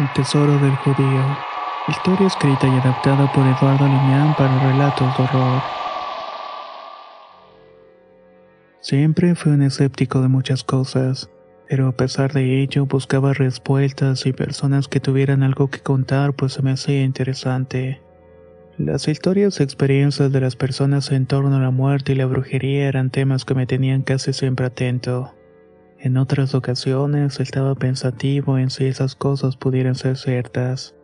El tesoro del judío. Historia escrita y adaptada por Eduardo Liñán para relatos de horror. Siempre fui un escéptico de muchas cosas, pero a pesar de ello buscaba respuestas y personas que tuvieran algo que contar pues se me hacía interesante. Las historias y experiencias de las personas en torno a la muerte y la brujería eran temas que me tenían casi siempre atento. En otras ocasiones estaba pensativo en si esas cosas pudieran ser ciertas.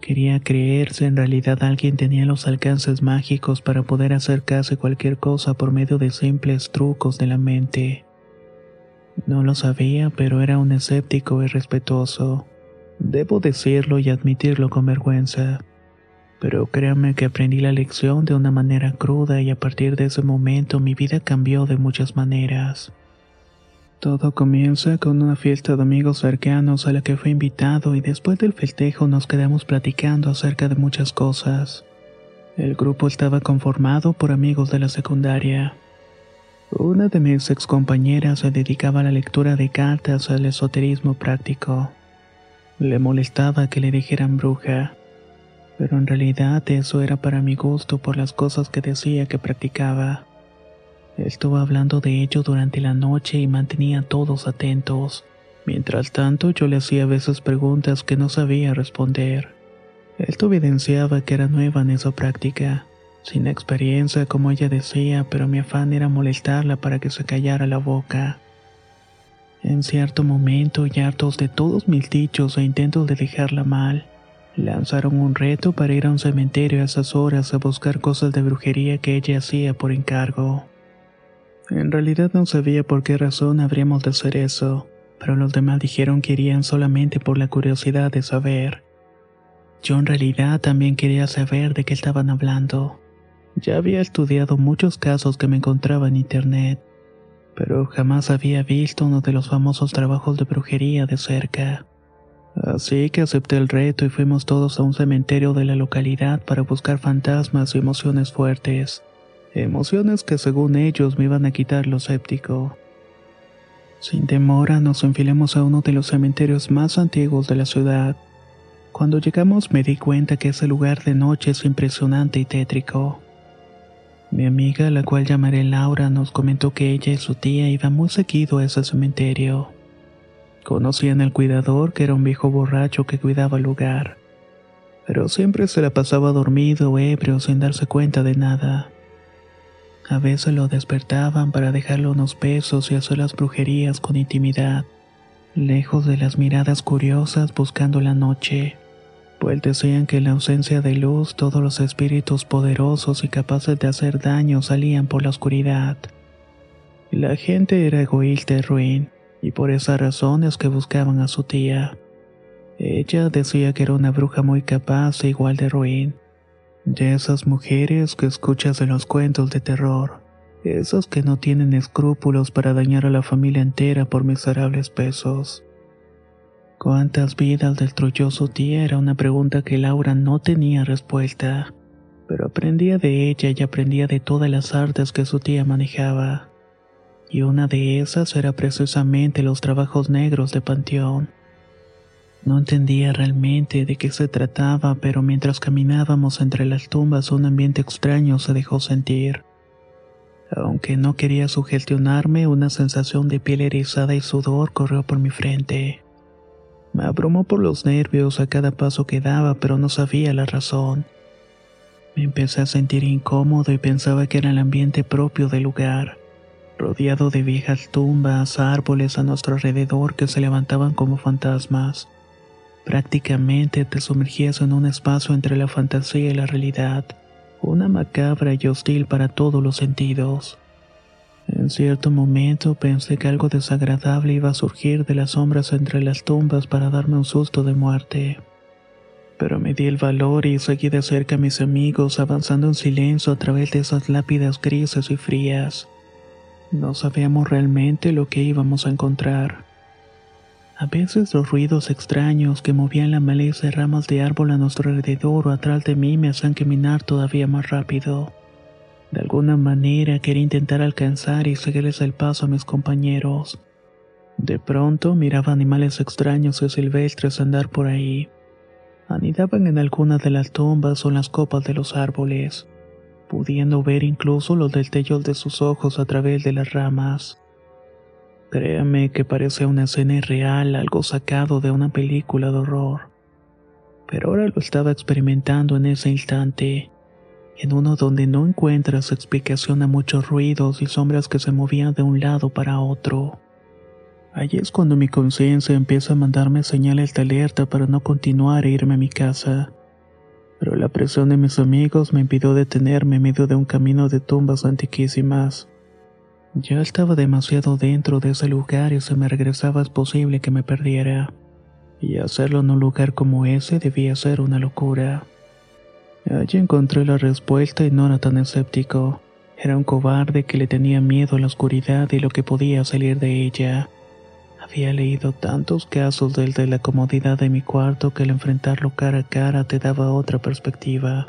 Quería creer si en realidad alguien tenía los alcances mágicos para poder hacer casi cualquier cosa por medio de simples trucos de la mente. No lo sabía, pero era un escéptico y respetuoso. Debo decirlo y admitirlo con vergüenza. Pero créanme que aprendí la lección de una manera cruda y a partir de ese momento mi vida cambió de muchas maneras. Todo comienza con una fiesta de amigos cercanos a la que fui invitado y después del festejo nos quedamos platicando acerca de muchas cosas. El grupo estaba conformado por amigos de la secundaria. Una de mis excompañeras se dedicaba a la lectura de cartas al esoterismo práctico. Le molestaba que le dijeran bruja, pero en realidad eso era para mi gusto por las cosas que decía que practicaba. Estuvo hablando de ello durante la noche y mantenía a todos atentos. Mientras tanto, yo le hacía a veces preguntas que no sabía responder. Esto evidenciaba que era nueva en esa práctica, sin experiencia como ella decía, pero mi afán era molestarla para que se callara la boca. En cierto momento, y hartos de todos mis dichos e intentos de dejarla mal, lanzaron un reto para ir a un cementerio a esas horas a buscar cosas de brujería que ella hacía por encargo. En realidad no sabía por qué razón habríamos de hacer eso, pero los demás dijeron que irían solamente por la curiosidad de saber. Yo en realidad también quería saber de qué estaban hablando. Ya había estudiado muchos casos que me encontraba en internet, pero jamás había visto uno de los famosos trabajos de brujería de cerca. Así que acepté el reto y fuimos todos a un cementerio de la localidad para buscar fantasmas y emociones fuertes. Emociones que según ellos me iban a quitar lo séptico. Sin demora nos enfilamos a uno de los cementerios más antiguos de la ciudad. Cuando llegamos me di cuenta que ese lugar de noche es impresionante y tétrico. Mi amiga, la cual llamaré Laura, nos comentó que ella y su tía iban muy seguido a ese cementerio. Conocían al cuidador, que era un viejo borracho que cuidaba el lugar, pero siempre se la pasaba dormido ebrio sin darse cuenta de nada. A veces lo despertaban para dejarle unos besos y hacer las brujerías con intimidad, lejos de las miradas curiosas buscando la noche, pues decían que en la ausencia de luz todos los espíritus poderosos y capaces de hacer daño salían por la oscuridad. La gente era egoísta y ruin, y por esa razón es que buscaban a su tía. Ella decía que era una bruja muy capaz e igual de ruin de esas mujeres que escuchas en los cuentos de terror, esas que no tienen escrúpulos para dañar a la familia entera por miserables pesos. ¿Cuántas vidas destruyó su tía? Era una pregunta que Laura no tenía respuesta, pero aprendía de ella y aprendía de todas las artes que su tía manejaba. Y una de esas era precisamente los trabajos negros de Panteón. No entendía realmente de qué se trataba, pero mientras caminábamos entre las tumbas un ambiente extraño se dejó sentir. Aunque no quería sugestionarme, una sensación de piel erizada y sudor corrió por mi frente. Me abrumó por los nervios a cada paso que daba, pero no sabía la razón. Me empecé a sentir incómodo y pensaba que era el ambiente propio del lugar, rodeado de viejas tumbas, árboles a nuestro alrededor que se levantaban como fantasmas. Prácticamente te sumergías en un espacio entre la fantasía y la realidad una macabra y hostil para todos los sentidos. En cierto momento pensé que algo desagradable iba a surgir de las sombras entre las tumbas para darme un susto de muerte. Pero me di el valor y seguí de cerca a mis amigos avanzando en silencio a través de esas lápidas grises y frías. No sabíamos realmente lo que íbamos a encontrar. A veces los ruidos extraños que movían la maleza y ramas de árbol a nuestro alrededor o atrás de mí me hacían caminar todavía más rápido. De alguna manera quería intentar alcanzar y seguirles el paso a mis compañeros. De pronto miraba animales extraños y silvestres andar por ahí. Anidaban en alguna de las tumbas o en las copas de los árboles, pudiendo ver incluso los destellos de sus ojos a través de las ramas. Créame que parece una escena irreal, algo sacado de una película de horror. Pero ahora lo estaba experimentando en ese instante, en uno donde no encuentras explicación a muchos ruidos y sombras que se movían de un lado para otro. Allí es cuando mi conciencia empieza a mandarme señales de alerta para no continuar e irme a mi casa. Pero la presión de mis amigos me impidió detenerme en medio de un camino de tumbas antiquísimas. Ya estaba demasiado dentro de ese lugar y si me regresaba es posible que me perdiera. Y hacerlo en un lugar como ese debía ser una locura. Allí encontré la respuesta y no era tan escéptico. Era un cobarde que le tenía miedo a la oscuridad y lo que podía salir de ella. Había leído tantos casos del de la comodidad de mi cuarto que al enfrentarlo cara a cara te daba otra perspectiva.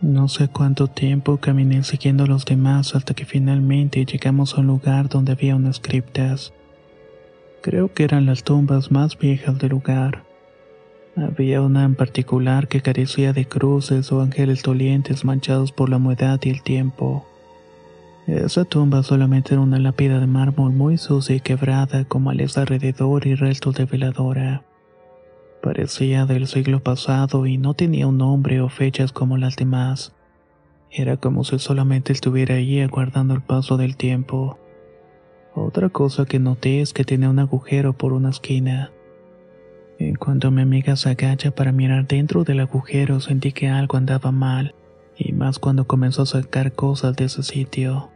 No sé cuánto tiempo caminé siguiendo a los demás hasta que finalmente llegamos a un lugar donde había unas criptas. Creo que eran las tumbas más viejas del lugar. Había una en particular que carecía de cruces o ángeles dolientes manchados por la humedad y el tiempo. Esa tumba solamente era una lápida de mármol muy sucia y quebrada con males alrededor y restos de veladora. Parecía del siglo pasado y no tenía un nombre o fechas como las demás. Era como si solamente estuviera allí aguardando el paso del tiempo. Otra cosa que noté es que tenía un agujero por una esquina. En cuanto mi amiga se agacha para mirar dentro del agujero sentí que algo andaba mal, y más cuando comenzó a sacar cosas de ese sitio.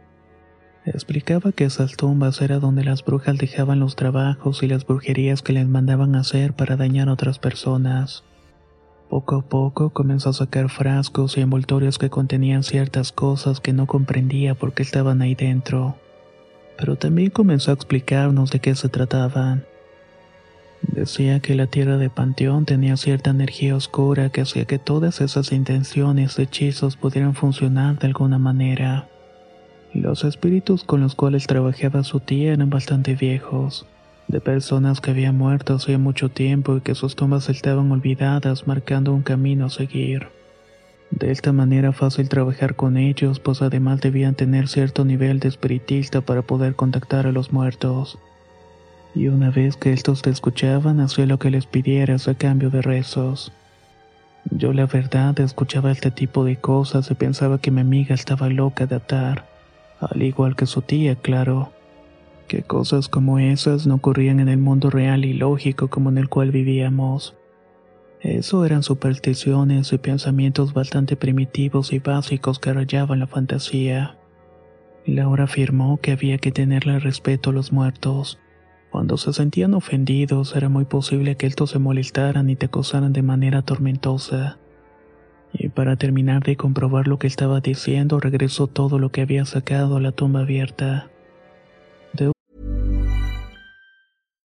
Explicaba que esas tumbas era donde las brujas dejaban los trabajos y las brujerías que les mandaban hacer para dañar a otras personas. Poco a poco comenzó a sacar frascos y envoltorios que contenían ciertas cosas que no comprendía por qué estaban ahí dentro. Pero también comenzó a explicarnos de qué se trataban. Decía que la tierra de Panteón tenía cierta energía oscura que hacía que todas esas intenciones hechizos pudieran funcionar de alguna manera. Los espíritus con los cuales trabajaba su tía eran bastante viejos, de personas que habían muerto hace mucho tiempo y que sus tumbas estaban olvidadas marcando un camino a seguir. De esta manera fácil trabajar con ellos, pues además debían tener cierto nivel de espiritista para poder contactar a los muertos. Y una vez que estos te escuchaban, hacía lo que les pidieras a cambio de rezos. Yo la verdad escuchaba este tipo de cosas y pensaba que mi amiga estaba loca de atar al igual que su tía, claro. Que cosas como esas no ocurrían en el mundo real y lógico como en el cual vivíamos. Eso eran supersticiones y pensamientos bastante primitivos y básicos que rayaban la fantasía. Laura afirmó que había que tenerle respeto a los muertos. Cuando se sentían ofendidos era muy posible que estos se molestaran y te acosaran de manera tormentosa. Y para terminar de comprobar lo que estaba diciendo, regresó todo lo que había sacado a la tumba abierta.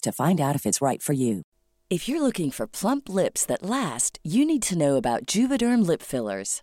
to find out if it's right for you. If you're looking for plump lips that last, you need to know about Juvederm lip fillers.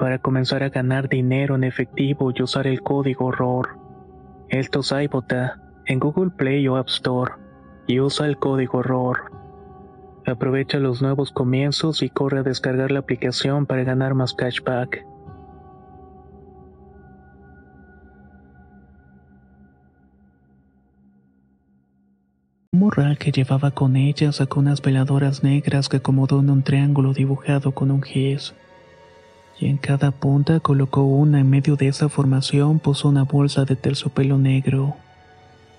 para comenzar a ganar dinero en efectivo y usar el código ROR. Esto es en Google Play o App Store y usa el código ROR. Aprovecha los nuevos comienzos y corre a descargar la aplicación para ganar más cashback. Morral que llevaba con ella sacó unas veladoras negras que acomodó en un triángulo dibujado con un gis. Y en cada punta colocó una en medio de esa formación puso una bolsa de terciopelo negro.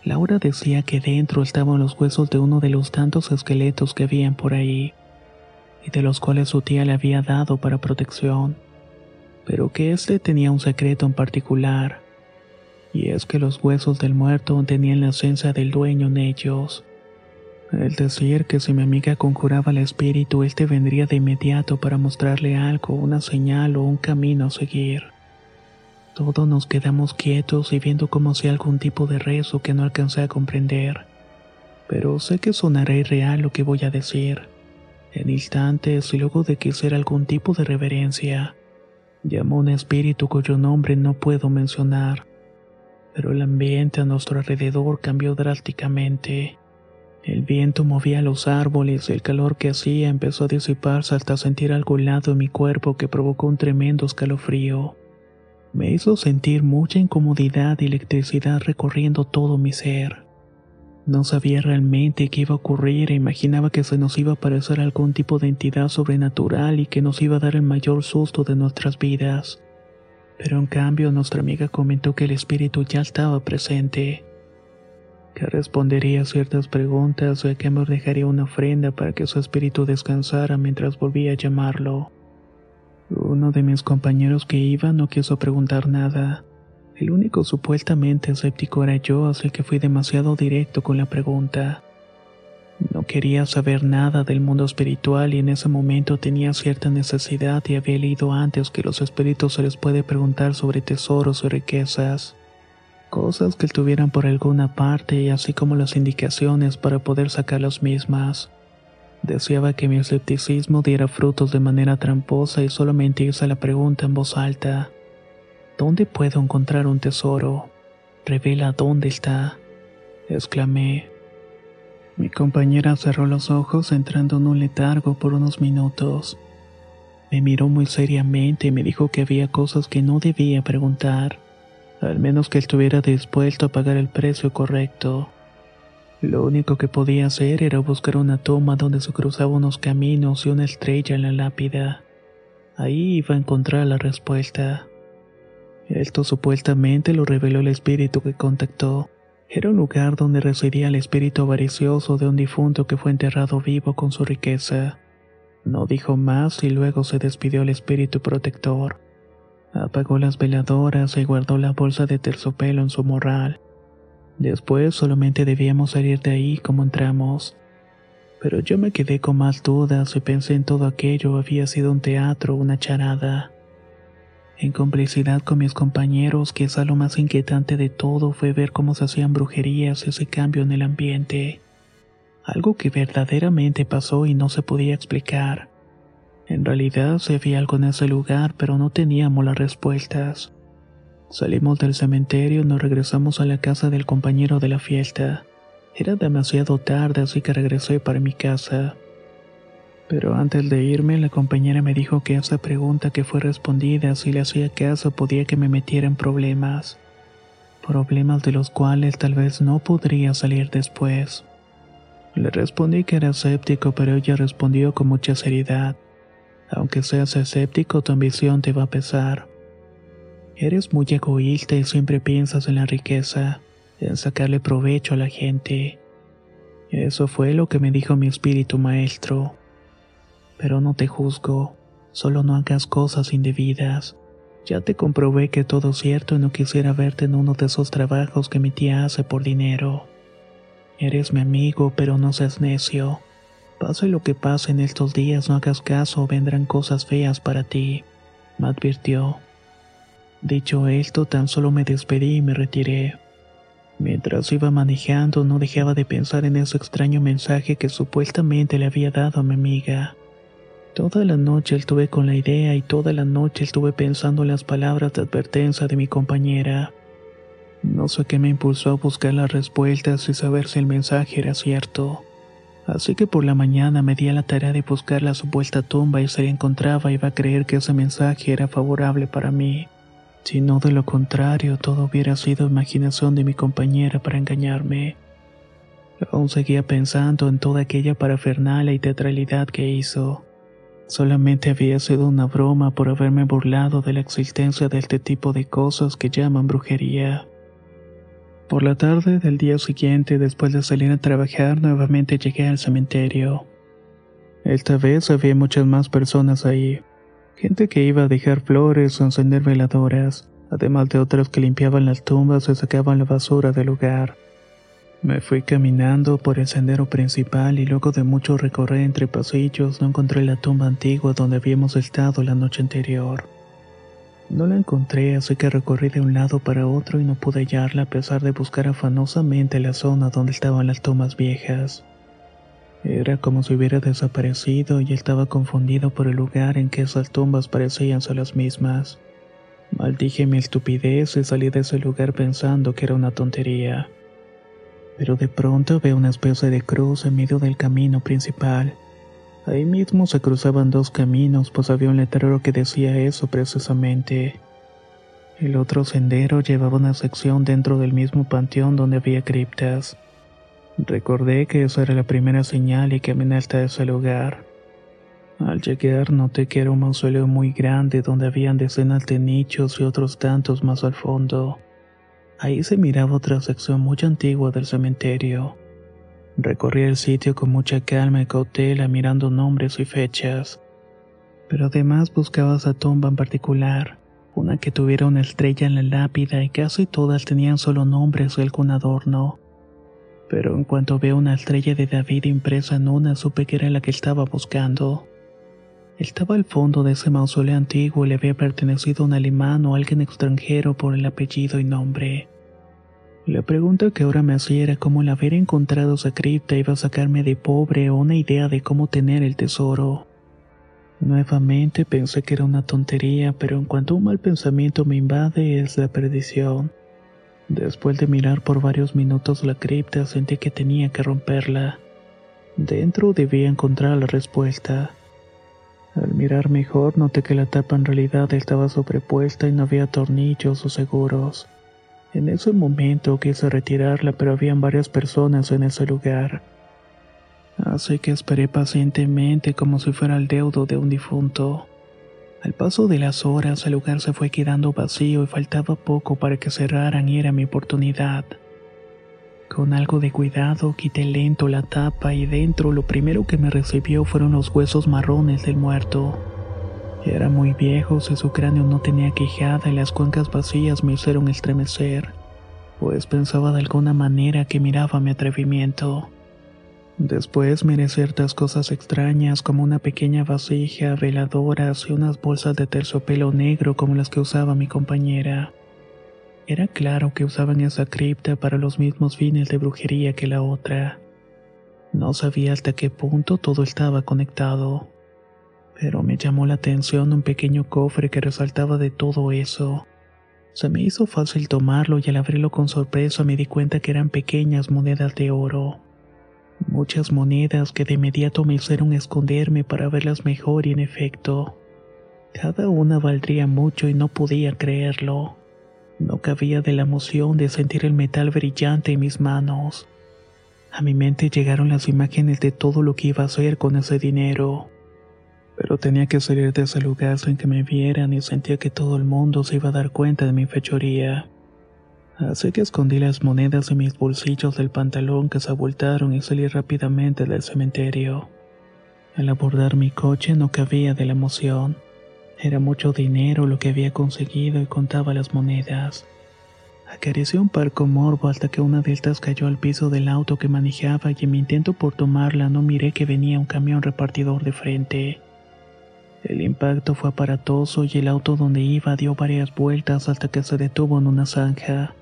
Laura decía que dentro estaban los huesos de uno de los tantos esqueletos que habían por ahí, y de los cuales su tía le había dado para protección, pero que este tenía un secreto en particular, y es que los huesos del muerto tenían la esencia del dueño en ellos. El decir que si mi amiga conjuraba al espíritu, éste vendría de inmediato para mostrarle algo, una señal o un camino a seguir. Todos nos quedamos quietos y viendo como si algún tipo de rezo que no alcancé a comprender. Pero sé que sonará irreal lo que voy a decir. En instantes y luego de que hiciera algún tipo de reverencia, llamó un espíritu cuyo nombre no puedo mencionar. Pero el ambiente a nuestro alrededor cambió drásticamente. El viento movía los árboles el calor que hacía empezó a disiparse hasta sentir algo helado en mi cuerpo que provocó un tremendo escalofrío. Me hizo sentir mucha incomodidad y electricidad recorriendo todo mi ser. No sabía realmente qué iba a ocurrir e imaginaba que se nos iba a aparecer algún tipo de entidad sobrenatural y que nos iba a dar el mayor susto de nuestras vidas. Pero en cambio nuestra amiga comentó que el espíritu ya estaba presente, que respondería ciertas preguntas o que me dejaría una ofrenda para que su espíritu descansara mientras volvía a llamarlo. Uno de mis compañeros que iba no quiso preguntar nada. El único supuestamente escéptico era yo, así que fui demasiado directo con la pregunta. No quería saber nada del mundo espiritual y en ese momento tenía cierta necesidad y había leído antes que los espíritus se les puede preguntar sobre tesoros o riquezas, cosas que estuvieran por alguna parte y así como las indicaciones para poder sacar las mismas. Deseaba que mi escepticismo diera frutos de manera tramposa y solamente hice la pregunta en voz alta. ¿Dónde puedo encontrar un tesoro? Revela dónde está. exclamé. Mi compañera cerró los ojos entrando en un letargo por unos minutos. Me miró muy seriamente y me dijo que había cosas que no debía preguntar, al menos que estuviera dispuesto a pagar el precio correcto. Lo único que podía hacer era buscar una toma donde se cruzaban unos caminos y una estrella en la lápida. Ahí iba a encontrar la respuesta. Esto supuestamente lo reveló el espíritu que contactó. Era un lugar donde residía el espíritu avaricioso de un difunto que fue enterrado vivo con su riqueza. No dijo más y luego se despidió el espíritu protector. Apagó las veladoras y guardó la bolsa de terciopelo en su morral. Después solamente debíamos salir de ahí como entramos. Pero yo me quedé con más dudas y pensé en todo aquello había sido un teatro una charada. En complicidad con mis compañeros, quizá lo más inquietante de todo fue ver cómo se hacían brujerías y ese cambio en el ambiente. Algo que verdaderamente pasó y no se podía explicar. En realidad se veía algo en ese lugar, pero no teníamos las respuestas. Salimos del cementerio y nos regresamos a la casa del compañero de la fiesta. Era demasiado tarde, así que regresé para mi casa. Pero antes de irme, la compañera me dijo que esa pregunta que fue respondida, si le hacía caso, podía que me metiera en problemas. Problemas de los cuales tal vez no podría salir después. Le respondí que era escéptico, pero ella respondió con mucha seriedad. Aunque seas escéptico, tu ambición te va a pesar. Eres muy egoísta y siempre piensas en la riqueza, en sacarle provecho a la gente. Eso fue lo que me dijo mi espíritu maestro pero no te juzgo, solo no hagas cosas indebidas. Ya te comprobé que todo es cierto y no quisiera verte en uno de esos trabajos que mi tía hace por dinero. Eres mi amigo, pero no seas necio. Pase lo que pase en estos días, no hagas caso vendrán cosas feas para ti, me advirtió. Dicho esto, tan solo me despedí y me retiré. Mientras iba manejando, no dejaba de pensar en ese extraño mensaje que supuestamente le había dado a mi amiga. Toda la noche estuve con la idea y toda la noche estuve pensando en las palabras de advertencia de mi compañera. No sé qué me impulsó a buscar las respuestas y saber si el mensaje era cierto. Así que por la mañana me di a la tarea de buscar la supuesta tumba y si la encontraba iba a creer que ese mensaje era favorable para mí. Si no de lo contrario, todo hubiera sido imaginación de mi compañera para engañarme. Aún seguía pensando en toda aquella parafernalia y teatralidad que hizo. Solamente había sido una broma por haberme burlado de la existencia de este tipo de cosas que llaman brujería. Por la tarde del día siguiente, después de salir a trabajar, nuevamente llegué al cementerio. Esta vez había muchas más personas ahí. Gente que iba a dejar flores o encender veladoras, además de otras que limpiaban las tumbas y sacaban la basura del lugar. Me fui caminando por el sendero principal y luego de mucho recorrer entre pasillos no encontré la tumba antigua donde habíamos estado la noche anterior. No la encontré, así que recorrí de un lado para otro y no pude hallarla a pesar de buscar afanosamente la zona donde estaban las tumbas viejas. Era como si hubiera desaparecido y estaba confundido por el lugar en que esas tumbas parecían ser las mismas. Maldije mi estupidez y salí de ese lugar pensando que era una tontería pero de pronto veo una especie de cruz en medio del camino principal. Ahí mismo se cruzaban dos caminos, pues había un letrero que decía eso precisamente. El otro sendero llevaba una sección dentro del mismo panteón donde había criptas. Recordé que esa era la primera señal y caminé hasta ese lugar. Al llegar noté que era un mausoleo muy grande donde habían decenas de nichos y otros tantos más al fondo. Ahí se miraba otra sección muy antigua del cementerio. Recorrí el sitio con mucha calma y cautela mirando nombres y fechas. Pero además buscaba esa tumba en particular, una que tuviera una estrella en la lápida y casi todas tenían solo nombres o algún adorno. Pero en cuanto veo una estrella de David impresa en una, supe que era la que estaba buscando. Estaba al fondo de ese mausoleo antiguo y le había pertenecido a un alemán o alguien extranjero por el apellido y nombre. La pregunta que ahora me hacía era cómo el haber encontrado esa cripta iba a sacarme de pobre o una idea de cómo tener el tesoro. Nuevamente pensé que era una tontería, pero en cuanto un mal pensamiento me invade es la perdición. Después de mirar por varios minutos la cripta sentí que tenía que romperla. Dentro debía encontrar la respuesta. Al mirar mejor noté que la tapa en realidad estaba sobrepuesta y no había tornillos o seguros. En ese momento quise retirarla pero habían varias personas en ese lugar. Así que esperé pacientemente como si fuera el deudo de un difunto. Al paso de las horas el lugar se fue quedando vacío y faltaba poco para que cerraran y era mi oportunidad. Con algo de cuidado quité lento la tapa y dentro lo primero que me recibió fueron los huesos marrones del muerto. Eran muy viejos y su cráneo no tenía quejada y las cuencas vacías me hicieron estremecer, pues pensaba de alguna manera que miraba mi atrevimiento. Después miré ciertas cosas extrañas como una pequeña vasija, veladoras y unas bolsas de terciopelo negro como las que usaba mi compañera. Era claro que usaban esa cripta para los mismos fines de brujería que la otra. No sabía hasta qué punto todo estaba conectado. Pero me llamó la atención un pequeño cofre que resaltaba de todo eso. Se me hizo fácil tomarlo y al abrirlo con sorpresa me di cuenta que eran pequeñas monedas de oro. Muchas monedas que de inmediato me hicieron esconderme para verlas mejor y en efecto, cada una valdría mucho y no podía creerlo. No cabía de la emoción de sentir el metal brillante en mis manos. A mi mente llegaron las imágenes de todo lo que iba a hacer con ese dinero. Pero tenía que salir de ese lugar sin que me vieran y sentía que todo el mundo se iba a dar cuenta de mi fechoría. Así que escondí las monedas en mis bolsillos del pantalón que se abultaron y salí rápidamente del cementerio. Al abordar mi coche no cabía de la emoción. Era mucho dinero lo que había conseguido y contaba las monedas. Acaricié un par con morbo hasta que una de estas cayó al piso del auto que manejaba y en mi intento por tomarla no miré que venía un camión repartidor de frente. El impacto fue aparatoso y el auto donde iba dio varias vueltas hasta que se detuvo en una zanja.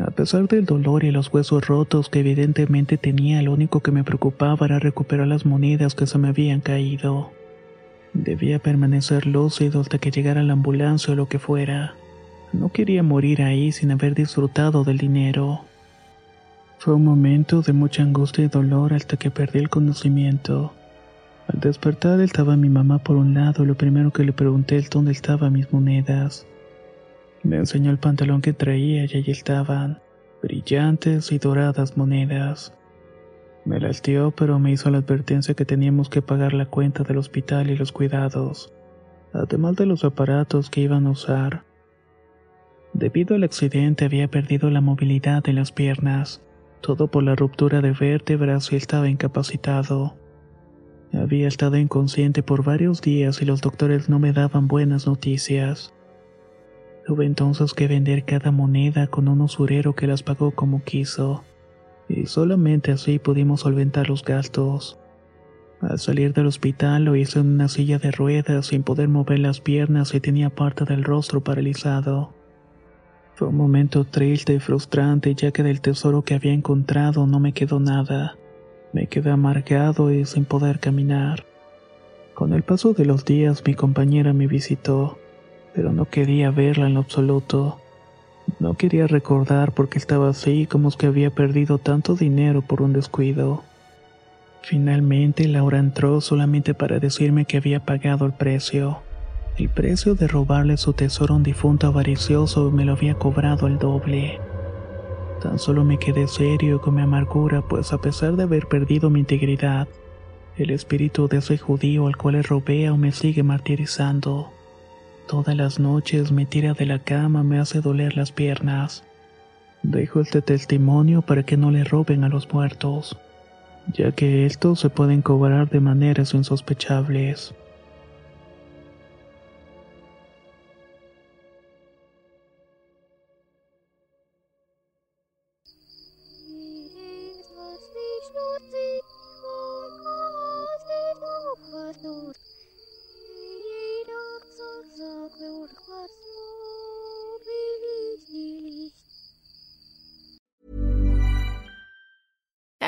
A pesar del dolor y los huesos rotos que evidentemente tenía, lo único que me preocupaba era recuperar las monedas que se me habían caído. Debía permanecer lúcido hasta que llegara la ambulancia o lo que fuera. No quería morir ahí sin haber disfrutado del dinero. Fue un momento de mucha angustia y dolor hasta que perdí el conocimiento. Al despertar estaba mi mamá por un lado lo primero que le pregunté es dónde estaban mis monedas. Me enseñó el pantalón que traía y allí estaban, brillantes y doradas monedas. Me lastió, pero me hizo la advertencia que teníamos que pagar la cuenta del hospital y los cuidados, además de los aparatos que iban a usar. Debido al accidente había perdido la movilidad de las piernas, todo por la ruptura de vértebras y estaba incapacitado. Había estado inconsciente por varios días y los doctores no me daban buenas noticias. Tuve entonces que vender cada moneda con un usurero que las pagó como quiso y solamente así pudimos solventar los gastos. Al salir del hospital lo hice en una silla de ruedas sin poder mover las piernas y tenía parte del rostro paralizado. Fue un momento triste y frustrante ya que del tesoro que había encontrado no me quedó nada. Me quedé amargado y sin poder caminar. Con el paso de los días mi compañera me visitó, pero no quería verla en lo absoluto. No quería recordar porque estaba así como que había perdido tanto dinero por un descuido. Finalmente Laura entró solamente para decirme que había pagado el precio. El precio de robarle su tesoro a un difunto avaricioso me lo había cobrado el doble. Tan solo me quedé serio con mi amargura, pues a pesar de haber perdido mi integridad, el espíritu de ese judío al cual le robé me sigue martirizando. Todas las noches me tira de la cama, me hace doler las piernas. Dejo este testimonio para que no le roben a los muertos, ya que estos se pueden cobrar de maneras insospechables.